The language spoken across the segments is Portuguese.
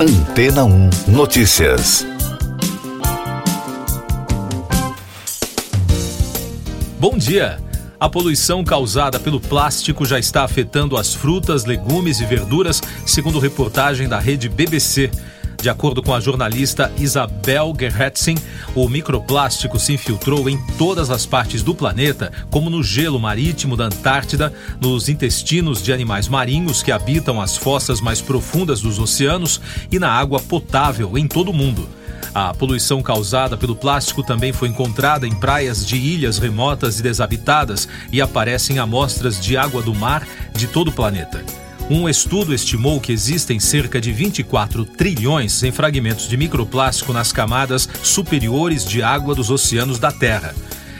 Antena 1 Notícias. Bom dia. A poluição causada pelo plástico já está afetando as frutas, legumes e verduras, segundo reportagem da rede BBC. De acordo com a jornalista Isabel Gerhetsen, o microplástico se infiltrou em todas as partes do planeta, como no gelo marítimo da Antártida, nos intestinos de animais marinhos que habitam as fossas mais profundas dos oceanos e na água potável em todo o mundo. A poluição causada pelo plástico também foi encontrada em praias de ilhas remotas e desabitadas e aparece em amostras de água do mar de todo o planeta. Um estudo estimou que existem cerca de 24 trilhões em fragmentos de microplástico nas camadas superiores de água dos oceanos da Terra.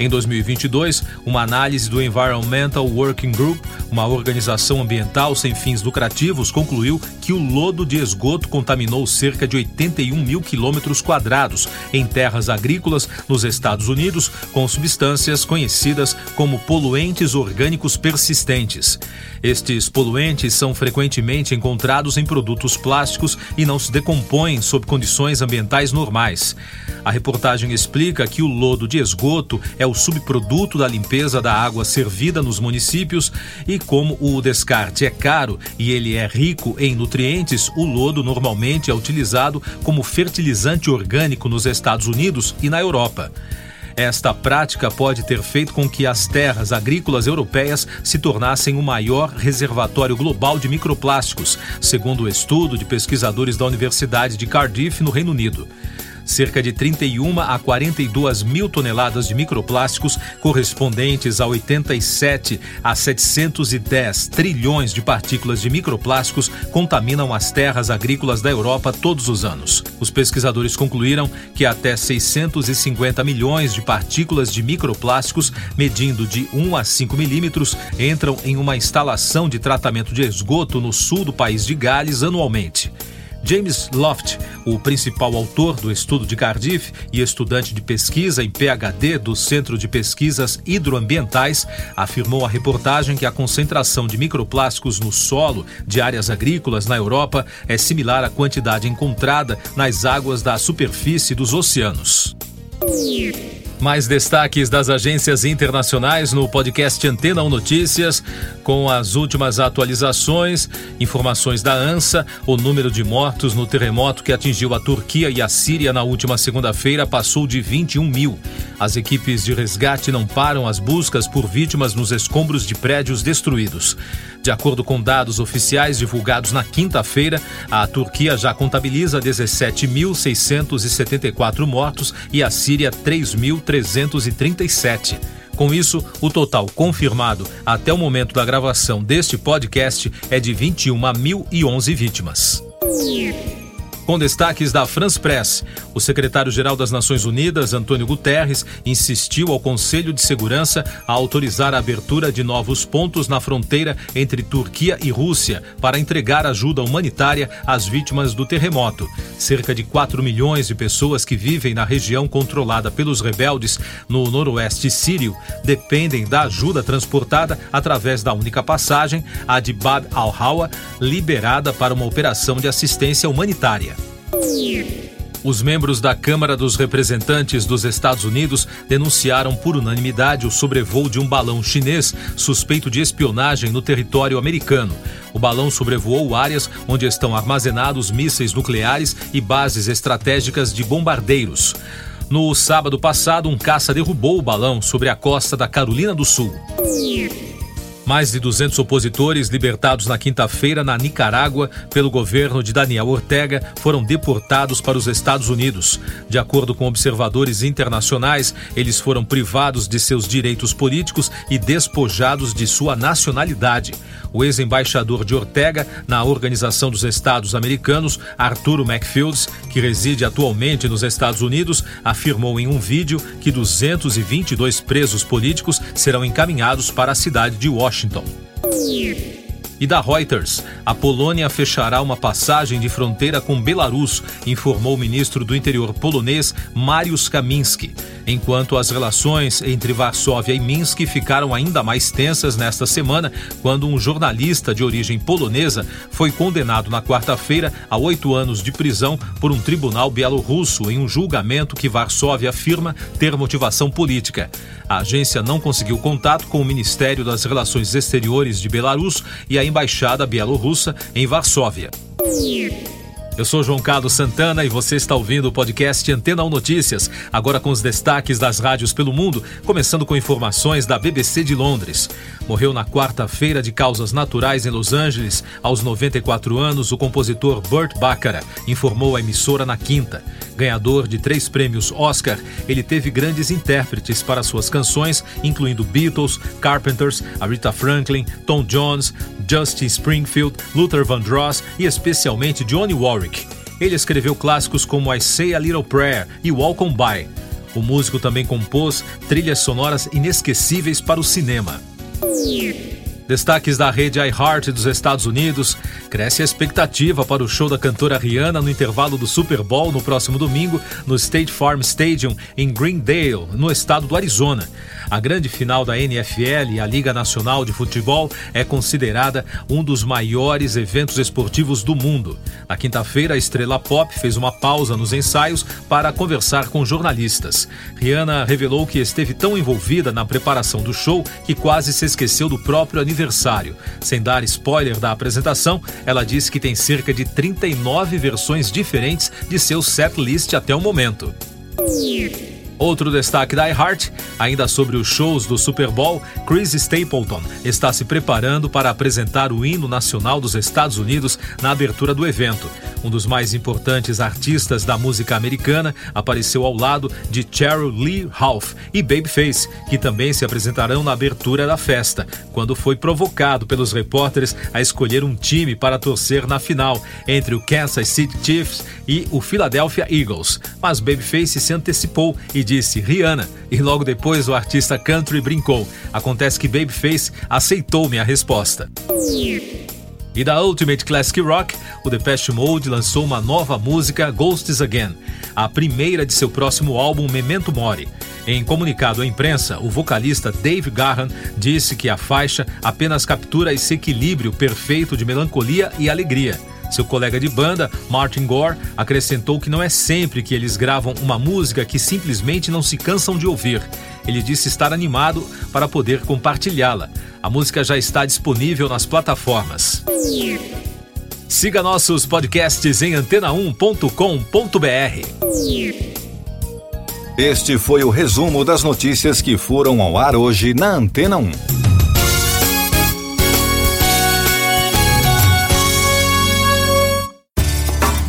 Em 2022, uma análise do Environmental Working Group, uma organização ambiental sem fins lucrativos, concluiu que o lodo de esgoto contaminou cerca de 81 mil quilômetros quadrados em terras agrícolas nos Estados Unidos, com substâncias conhecidas como poluentes orgânicos persistentes. Estes poluentes são frequentemente encontrados em produtos plásticos e não se decompõem sob condições ambientais normais. A reportagem explica que o lodo de esgoto é o subproduto da limpeza da água servida nos municípios e como o descarte é caro e ele é rico em nutrientes, o lodo normalmente é utilizado como fertilizante orgânico nos Estados Unidos e na Europa. Esta prática pode ter feito com que as terras agrícolas europeias se tornassem o maior reservatório global de microplásticos, segundo o estudo de pesquisadores da Universidade de Cardiff, no Reino Unido. Cerca de 31 a 42 mil toneladas de microplásticos, correspondentes a 87 a 710 trilhões de partículas de microplásticos, contaminam as terras agrícolas da Europa todos os anos. Os pesquisadores concluíram que até 650 milhões de partículas de microplásticos, medindo de 1 a 5 milímetros, entram em uma instalação de tratamento de esgoto no sul do país de Gales anualmente. James Loft, o principal autor do estudo de Cardiff e estudante de pesquisa em PhD do Centro de Pesquisas Hidroambientais, afirmou à reportagem que a concentração de microplásticos no solo de áreas agrícolas na Europa é similar à quantidade encontrada nas águas da superfície dos oceanos. Mais destaques das agências internacionais no podcast Antena 1 Notícias, com as últimas atualizações, informações da ANSA, o número de mortos no terremoto que atingiu a Turquia e a Síria na última segunda-feira passou de 21 mil. As equipes de resgate não param as buscas por vítimas nos escombros de prédios destruídos. De acordo com dados oficiais divulgados na quinta-feira, a Turquia já contabiliza 17.674 mortos e a Síria 3.337. Com isso, o total confirmado até o momento da gravação deste podcast é de 21.011 vítimas. Com destaques da France Press, o secretário-geral das Nações Unidas, Antônio Guterres, insistiu ao Conselho de Segurança a autorizar a abertura de novos pontos na fronteira entre Turquia e Rússia para entregar ajuda humanitária às vítimas do terremoto. Cerca de 4 milhões de pessoas que vivem na região controlada pelos rebeldes no noroeste sírio dependem da ajuda transportada através da única passagem, a de Bab al-Hawa, liberada para uma operação de assistência humanitária. Os membros da Câmara dos Representantes dos Estados Unidos denunciaram por unanimidade o sobrevoo de um balão chinês suspeito de espionagem no território americano. O balão sobrevoou áreas onde estão armazenados mísseis nucleares e bases estratégicas de bombardeiros. No sábado passado, um caça derrubou o balão sobre a costa da Carolina do Sul. Mais de 200 opositores libertados na quinta-feira na Nicarágua pelo governo de Daniel Ortega foram deportados para os Estados Unidos. De acordo com observadores internacionais, eles foram privados de seus direitos políticos e despojados de sua nacionalidade. O ex-embaixador de Ortega na Organização dos Estados Americanos, Arturo Macfields, que reside atualmente nos Estados Unidos, afirmou em um vídeo que 222 presos políticos serão encaminhados para a cidade de Washington. E da Reuters, a Polônia fechará uma passagem de fronteira com Belarus, informou o ministro do Interior polonês Mariusz Kaminski, enquanto as relações entre Varsóvia e Minsk ficaram ainda mais tensas nesta semana, quando um jornalista de origem polonesa foi condenado na quarta-feira a oito anos de prisão por um tribunal bielorrusso em um julgamento que Varsóvia afirma ter motivação política. A agência não conseguiu contato com o Ministério das Relações Exteriores de Belarus e a Embaixada Bielorrussa em Varsóvia. Eu sou João Carlos Santana e você está ouvindo o podcast Antena 1 Notícias, agora com os destaques das rádios pelo mundo, começando com informações da BBC de Londres. Morreu na quarta-feira de causas naturais em Los Angeles, aos 94 anos, o compositor Burt Bacharach, informou a emissora na quinta. Ganhador de três prêmios Oscar, ele teve grandes intérpretes para suas canções, incluindo Beatles, Carpenters, Aretha Franklin, Tom Jones, Justin Springfield, Luther Vandross e especialmente Johnny Warwick. Ele escreveu clássicos como I Say a Little Prayer e Walk On By. O músico também compôs trilhas sonoras inesquecíveis para o cinema. Destaques da rede iHeart dos Estados Unidos. Cresce a expectativa para o show da cantora Rihanna no intervalo do Super Bowl no próximo domingo no State Farm Stadium em Greendale, no estado do Arizona. A grande final da NFL e a Liga Nacional de Futebol é considerada um dos maiores eventos esportivos do mundo. Na quinta-feira, a estrela pop fez uma pausa nos ensaios para conversar com jornalistas. Rihanna revelou que esteve tão envolvida na preparação do show que quase se esqueceu do próprio aniversário. Sem dar spoiler da apresentação, ela disse que tem cerca de 39 versões diferentes de seu setlist até o momento. Outro destaque da iHeart, ainda sobre os shows do Super Bowl, Chris Stapleton está se preparando para apresentar o hino nacional dos Estados Unidos na abertura do evento. Um dos mais importantes artistas da música americana apareceu ao lado de Cheryl Lee Ralph e Babyface, que também se apresentarão na abertura da festa, quando foi provocado pelos repórteres a escolher um time para torcer na final entre o Kansas City Chiefs e o Philadelphia Eagles. Mas Babyface se antecipou e disse Rihanna, e logo depois o artista country brincou. Acontece que Babyface aceitou minha resposta. E da Ultimate Classic Rock, o Depeche Mode lançou uma nova música, Ghosts Again, a primeira de seu próximo álbum Memento Mori. Em comunicado à imprensa, o vocalista Dave Gahan disse que a faixa apenas captura esse equilíbrio perfeito de melancolia e alegria. Seu colega de banda, Martin Gore, acrescentou que não é sempre que eles gravam uma música que simplesmente não se cansam de ouvir. Ele disse estar animado para poder compartilhá-la. A música já está disponível nas plataformas. Siga nossos podcasts em antena1.com.br. Este foi o resumo das notícias que foram ao ar hoje na Antena 1.